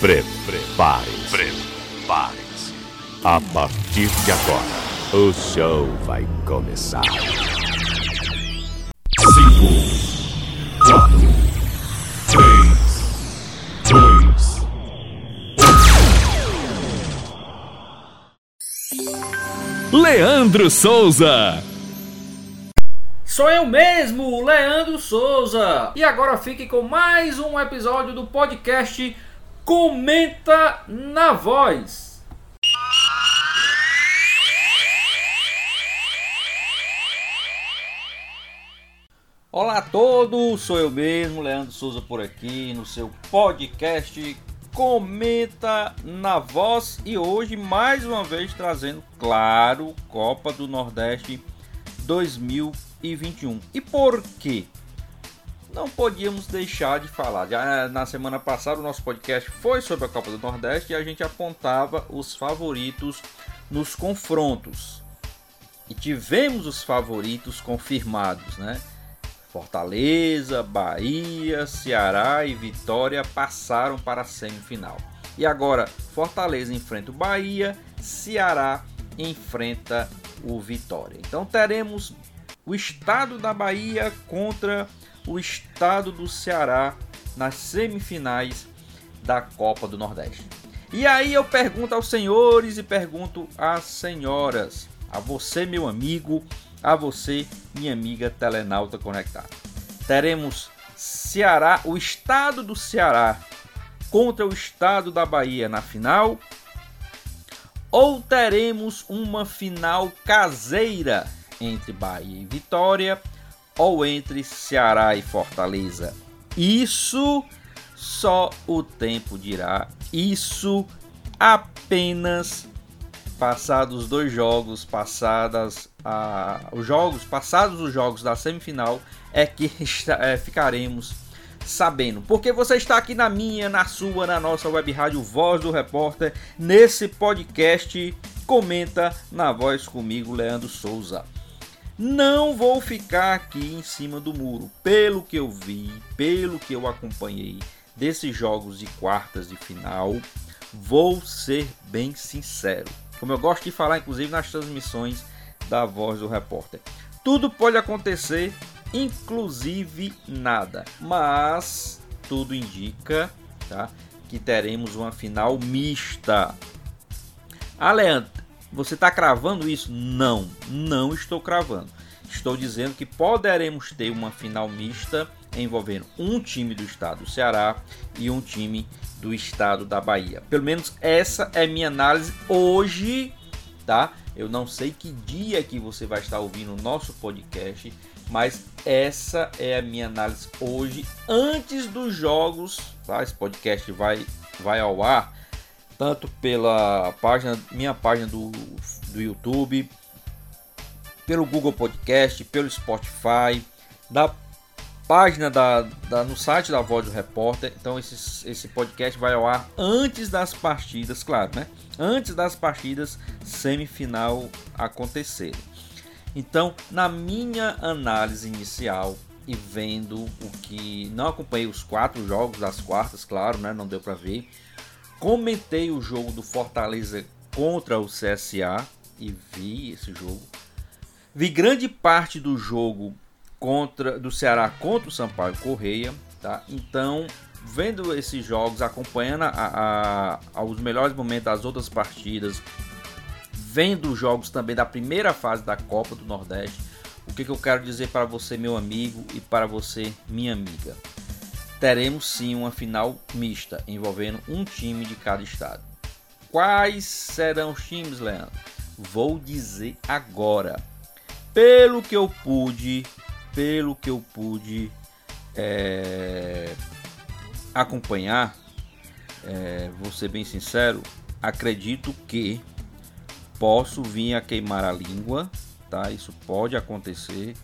Prepare-se. Prepare-se. A partir de agora, o show vai começar. 5, 4, 3, 2. Leandro Souza. Sou eu mesmo, Leandro Souza. E agora fique com mais um episódio do podcast Comenta na Voz. Olá a todos, sou eu mesmo, Leandro Souza por aqui no seu podcast Comenta na Voz e hoje mais uma vez trazendo, claro, Copa do Nordeste 2021. E por quê? Não podíamos deixar de falar. Já na semana passada o nosso podcast foi sobre a Copa do Nordeste e a gente apontava os favoritos nos confrontos. E tivemos os favoritos confirmados, né? Fortaleza, Bahia, Ceará e Vitória passaram para a semifinal. E agora Fortaleza enfrenta o Bahia, Ceará enfrenta o Vitória. Então teremos o estado da Bahia contra o estado do Ceará nas semifinais da Copa do Nordeste. E aí eu pergunto aos senhores e pergunto às senhoras, a você meu amigo, a você, minha amiga telenauta conectada. Teremos Ceará, o estado do Ceará contra o estado da Bahia na final? Ou teremos uma final caseira entre Bahia e Vitória ou entre Ceará e Fortaleza? Isso só o tempo dirá. Isso apenas passados dois jogos, passadas a, os jogos, passados os jogos da semifinal, é que está, é, ficaremos sabendo. Porque você está aqui na minha, na sua, na nossa web rádio Voz do Repórter, nesse podcast. Comenta na voz comigo, Leandro Souza. Não vou ficar aqui em cima do muro. Pelo que eu vi, pelo que eu acompanhei desses jogos de quartas de final, vou ser bem sincero. Como eu gosto de falar, inclusive nas transmissões da voz do repórter. Tudo pode acontecer, inclusive nada. Mas tudo indica tá, que teremos uma final mista. Você está cravando isso? Não, não estou cravando. Estou dizendo que poderemos ter uma final mista envolvendo um time do estado do Ceará e um time do estado da Bahia. Pelo menos essa é minha análise hoje, tá? Eu não sei que dia que você vai estar ouvindo o nosso podcast, mas essa é a minha análise hoje, antes dos jogos. Tá? Esse podcast vai, vai ao ar tanto pela página, minha página do, do YouTube, pelo Google Podcast, pelo Spotify, da página da, da, no site da Voz do Repórter. Então esse, esse podcast vai ao ar antes das partidas, claro, né? Antes das partidas semifinal acontecerem. Então, na minha análise inicial e vendo o que não acompanhei os quatro jogos das quartas, claro, né? Não deu para ver. Comentei o jogo do Fortaleza contra o CSA e vi esse jogo. Vi grande parte do jogo contra do Ceará contra o Sampaio Correia, tá? Então, vendo esses jogos, acompanhando a, a, os melhores momentos das outras partidas, vendo os jogos também da primeira fase da Copa do Nordeste, o que, que eu quero dizer para você, meu amigo, e para você, minha amiga? Teremos sim uma final mista envolvendo um time de cada estado. Quais serão os times, Leandro? Vou dizer agora. Pelo que eu pude pelo que eu pude é, acompanhar, é, vou ser bem sincero, acredito que posso vir a queimar a língua, tá? Isso pode acontecer.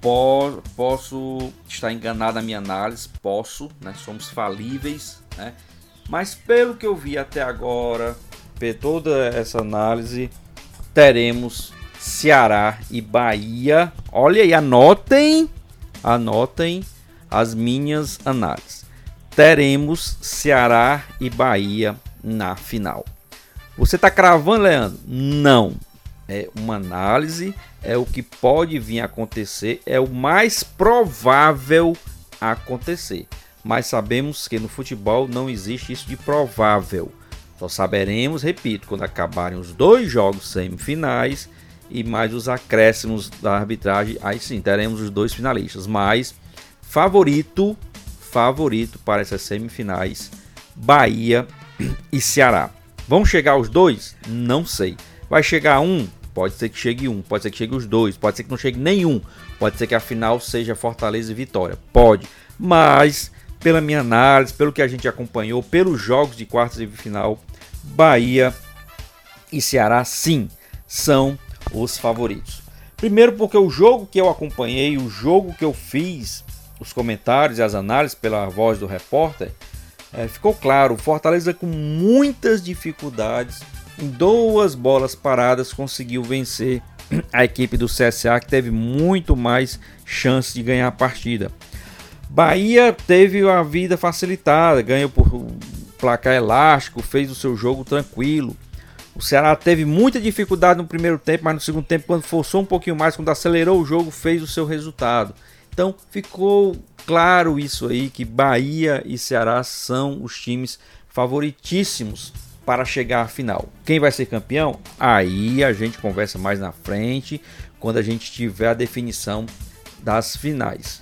Po posso estar enganado na minha análise, posso, né? Somos falíveis, né? Mas pelo que eu vi até agora, por toda essa análise, teremos Ceará e Bahia. Olha aí, anotem, anotem as minhas análises. teremos Ceará e Bahia na final. Você está cravando, Leandro? Não. É uma análise, é o que pode vir a acontecer, é o mais provável acontecer. Mas sabemos que no futebol não existe isso de provável. Só saberemos, repito, quando acabarem os dois jogos semifinais e mais os acréscimos da arbitragem, aí sim teremos os dois finalistas. Mas favorito, favorito para essas semifinais, Bahia e Ceará. Vão chegar os dois? Não sei. Vai chegar um? Pode ser que chegue um, pode ser que chegue os dois, pode ser que não chegue nenhum. Pode ser que a final seja Fortaleza e Vitória. Pode. Mas, pela minha análise, pelo que a gente acompanhou, pelos jogos de quartas de final, Bahia e Ceará, sim, são os favoritos. Primeiro, porque o jogo que eu acompanhei, o jogo que eu fiz, os comentários e as análises pela voz do repórter, é, ficou claro: Fortaleza com muitas dificuldades, em duas bolas paradas, conseguiu vencer a equipe do CSA, que teve muito mais chance de ganhar a partida. Bahia teve a vida facilitada, ganhou por placar elástico, fez o seu jogo tranquilo. O Ceará teve muita dificuldade no primeiro tempo, mas no segundo tempo, quando forçou um pouquinho mais, quando acelerou o jogo, fez o seu resultado. Então ficou claro isso aí que Bahia e Ceará são os times favoritíssimos para chegar à final. Quem vai ser campeão? Aí a gente conversa mais na frente, quando a gente tiver a definição das finais.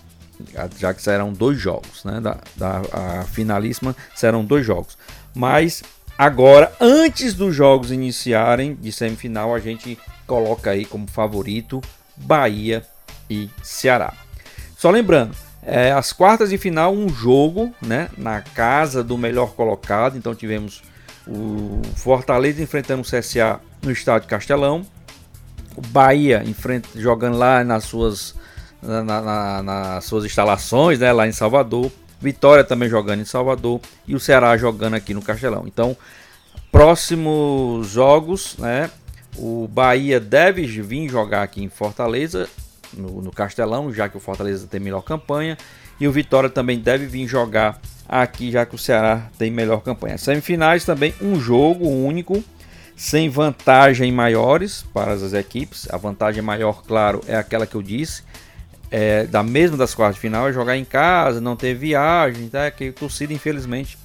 Já que serão dois jogos, né? Da, da a finalíssima serão dois jogos. Mas Agora, antes dos jogos iniciarem de semifinal, a gente coloca aí como favorito Bahia e Ceará. Só lembrando, é, as quartas de final, um jogo né, na casa do melhor colocado. Então tivemos o Fortaleza enfrentando o CSA no estádio Castelão. O Bahia enfrenta, jogando lá nas suas, na, na, nas suas instalações, né, lá em Salvador. Vitória também jogando em Salvador e o Ceará jogando aqui no Castelão. Então, próximos jogos, né? O Bahia deve vir jogar aqui em Fortaleza, no, no Castelão, já que o Fortaleza tem melhor campanha. E o Vitória também deve vir jogar aqui, já que o Ceará tem melhor campanha. Semifinais também um jogo único, sem vantagem maiores para as equipes. A vantagem maior, claro, é aquela que eu disse, é, da mesma das quartas de final é jogar em casa, não ter viagem, tá? Que torcida, infelizmente,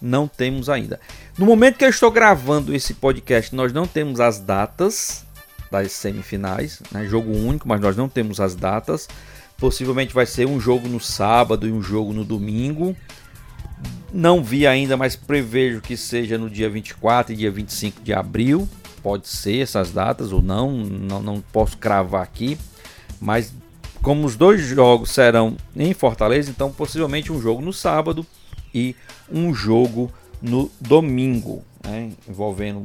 não temos ainda. No momento que eu estou gravando esse podcast, nós não temos as datas das semifinais, né? Jogo único, mas nós não temos as datas. Possivelmente vai ser um jogo no sábado e um jogo no domingo. Não vi ainda, mas prevejo que seja no dia 24 e dia 25 de abril. Pode ser essas datas ou não, não, não posso cravar aqui. Mas como os dois jogos serão em Fortaleza, então possivelmente um jogo no sábado e um jogo no domingo, né, envolvendo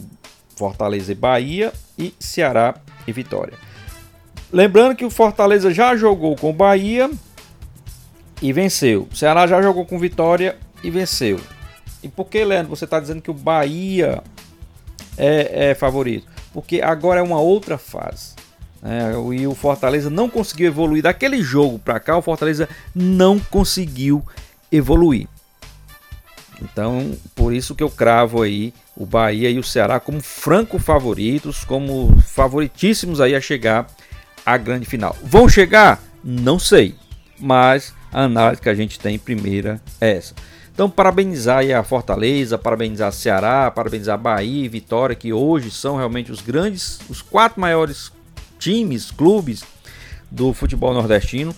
Fortaleza e Bahia e Ceará e Vitória. Lembrando que o Fortaleza já jogou com Bahia e venceu. O Ceará já jogou com Vitória e venceu. E por que, Leandro, você está dizendo que o Bahia é, é favorito? Porque agora é uma outra fase. É, e o Fortaleza não conseguiu evoluir. Daquele jogo para cá, o Fortaleza não conseguiu evoluir. Então, por isso que eu cravo aí o Bahia e o Ceará como franco favoritos, como favoritíssimos aí a chegar à grande final. Vão chegar? Não sei, mas a análise que a gente tem primeira é essa. Então, parabenizar a Fortaleza, parabenizar a Ceará, parabenizar a Bahia e Vitória, que hoje são realmente os grandes, os quatro maiores times, clubes do futebol nordestino.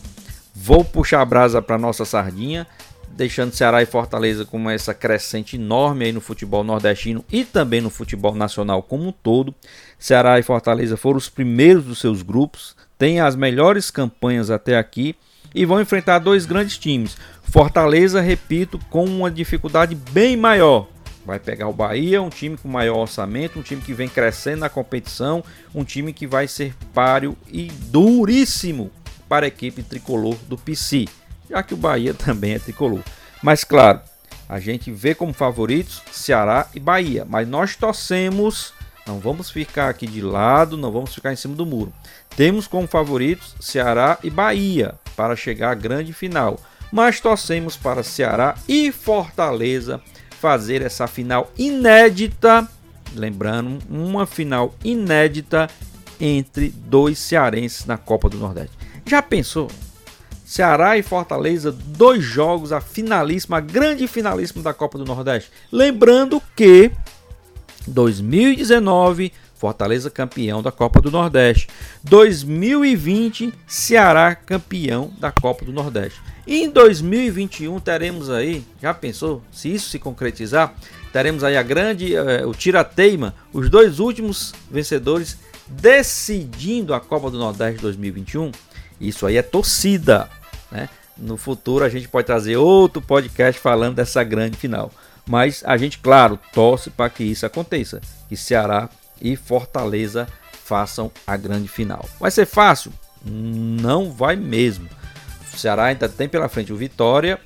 Vou puxar a brasa para nossa sardinha, deixando Ceará e Fortaleza com essa crescente enorme aí no futebol nordestino e também no futebol nacional como um todo. Ceará e Fortaleza foram os primeiros dos seus grupos, têm as melhores campanhas até aqui e vão enfrentar dois grandes times. Fortaleza, repito, com uma dificuldade bem maior, Vai pegar o Bahia, um time com maior orçamento, um time que vem crescendo na competição, um time que vai ser páreo e duríssimo para a equipe tricolor do PC, já que o Bahia também é tricolor. Mas claro, a gente vê como favoritos Ceará e Bahia, mas nós torcemos, não vamos ficar aqui de lado, não vamos ficar em cima do muro. Temos como favoritos Ceará e Bahia para chegar à grande final. mas torcemos para Ceará e Fortaleza fazer essa final inédita, lembrando, uma final inédita entre dois cearenses na Copa do Nordeste. Já pensou? Ceará e Fortaleza, dois jogos, a finalíssima, a grande finalíssima da Copa do Nordeste. Lembrando que 2019 Fortaleza campeão da Copa do Nordeste. 2020, Ceará campeão da Copa do Nordeste. E em 2021 teremos aí, já pensou, se isso se concretizar, teremos aí a grande, uh, o tira-teima, os dois últimos vencedores decidindo a Copa do Nordeste 2021. Isso aí é torcida, né? No futuro a gente pode trazer outro podcast falando dessa grande final. Mas a gente, claro, torce para que isso aconteça. Que Ceará e Fortaleza façam a grande final. Vai ser fácil? Não vai mesmo. O Ceará ainda tem pela frente o Vitória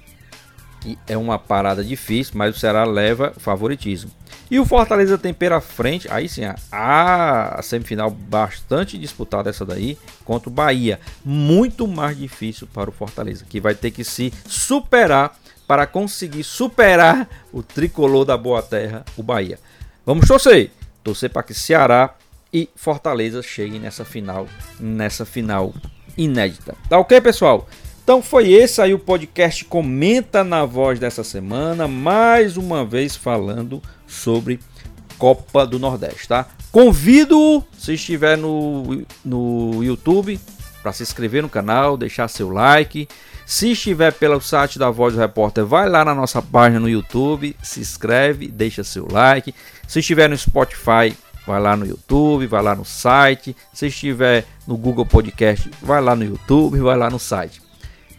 e é uma parada difícil, mas o Ceará leva favoritismo. E o Fortaleza tem pela frente, aí sim, a semifinal bastante disputada essa daí contra o Bahia. Muito mais difícil para o Fortaleza, que vai ter que se superar para conseguir superar o tricolor da Boa Terra, o Bahia. Vamos torcer! Torcer para que Ceará e Fortaleza cheguem nessa final, nessa final inédita. Tá ok, pessoal? Então foi esse aí o podcast Comenta na Voz dessa semana, mais uma vez falando sobre Copa do Nordeste, tá? Convido, se estiver no, no YouTube, para se inscrever no canal, deixar seu like. Se estiver pelo site da Voz do Repórter, vai lá na nossa página no YouTube, se inscreve, deixa seu like. Se estiver no Spotify, vai lá no YouTube, vai lá no site. Se estiver no Google Podcast, vai lá no YouTube, vai lá no site.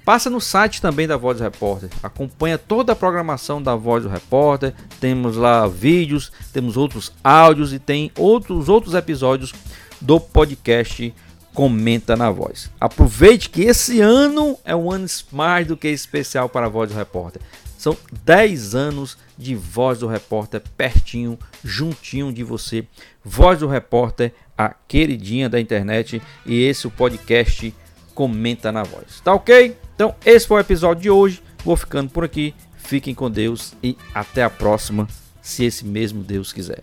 Passa no site também da Voz do Repórter. Acompanha toda a programação da Voz do Repórter. Temos lá vídeos, temos outros áudios e tem outros outros episódios do podcast Comenta na Voz. Aproveite que esse ano é um ano mais do que especial para a Voz do Repórter. São 10 anos de Voz do Repórter pertinho, juntinho de você. Voz do Repórter, a queridinha da internet. E esse é o podcast Comenta na Voz. Tá ok? Então, esse foi o episódio de hoje. Vou ficando por aqui. Fiquem com Deus e até a próxima, se esse mesmo Deus quiser.